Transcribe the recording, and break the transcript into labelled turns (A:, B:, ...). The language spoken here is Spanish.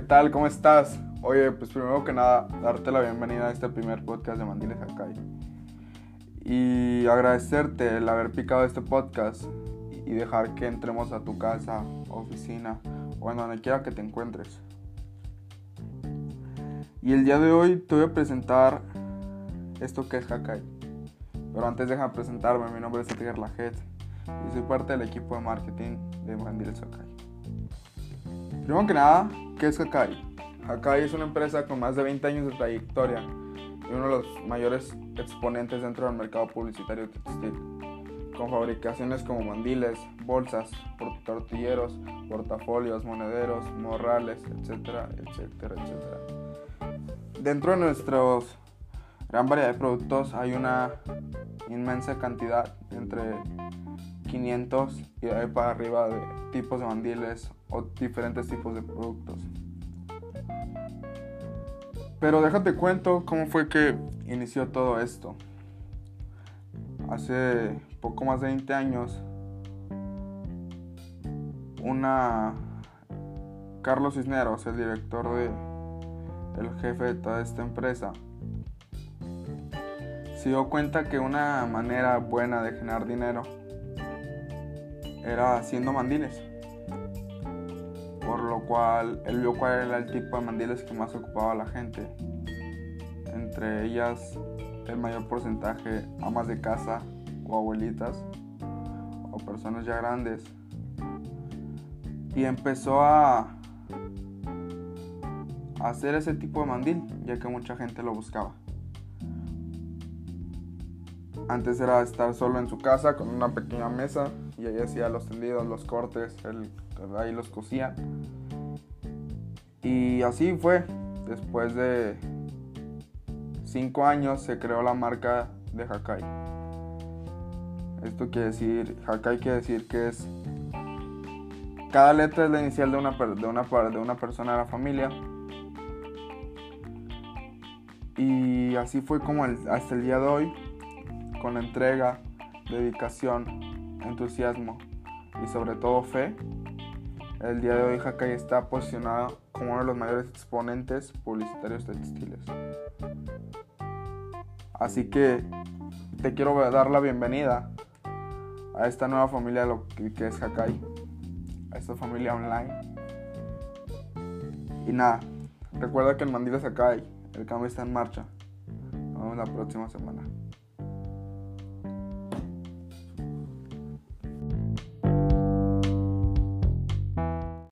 A: ¿Qué tal? ¿Cómo estás? Oye, pues primero que nada, darte la bienvenida a este primer podcast de Mandiles Hakai. Y agradecerte el haber picado este podcast y dejar que entremos a tu casa, oficina o en donde quiera que te encuentres. Y el día de hoy te voy a presentar esto que es Hakai. Pero antes deja presentarme, mi nombre es Edgar Lajet y soy parte del equipo de marketing de Mandiles Hakai. Primero que nada, ¿qué es Hakai? Hakai es una empresa con más de 20 años de trayectoria y uno de los mayores exponentes dentro del mercado publicitario textil, con fabricaciones como mandiles, bolsas, tortilleros, portafolios, monederos, morrales, etcétera, etcétera, etcétera. Dentro de nuestros gran variedad de productos hay una inmensa cantidad entre 500 y de ahí para arriba de tipos de mandiles o diferentes tipos de productos. Pero déjate cuento cómo fue que inició todo esto. Hace poco más de 20 años, una Carlos Cisneros, el director de el jefe de toda esta empresa, se dio cuenta que una manera buena de generar dinero era haciendo mandiles. Por lo cual él vio cuál era el tipo de mandiles que más ocupaba la gente. Entre ellas el mayor porcentaje amas de casa o abuelitas o personas ya grandes. Y empezó a hacer ese tipo de mandil, ya que mucha gente lo buscaba. Antes era estar solo en su casa con una pequeña mesa y ahí hacía los tendidos, los cortes, ahí los cosía. Y así fue. Después de cinco años se creó la marca de Hakai. Esto quiere decir, Hakai quiere decir que es cada letra es la inicial de una, de una, de una persona de la familia. Y así fue como hasta el día de hoy con entrega, dedicación, entusiasmo y sobre todo fe, el día de hoy Hakai está posicionado como uno de los mayores exponentes publicitarios textiles. Así que te quiero dar la bienvenida a esta nueva familia de lo que es Hakai, a esta familia online. Y nada, recuerda que en Mandiles Hakai el cambio está en marcha. Nos vemos la próxima semana.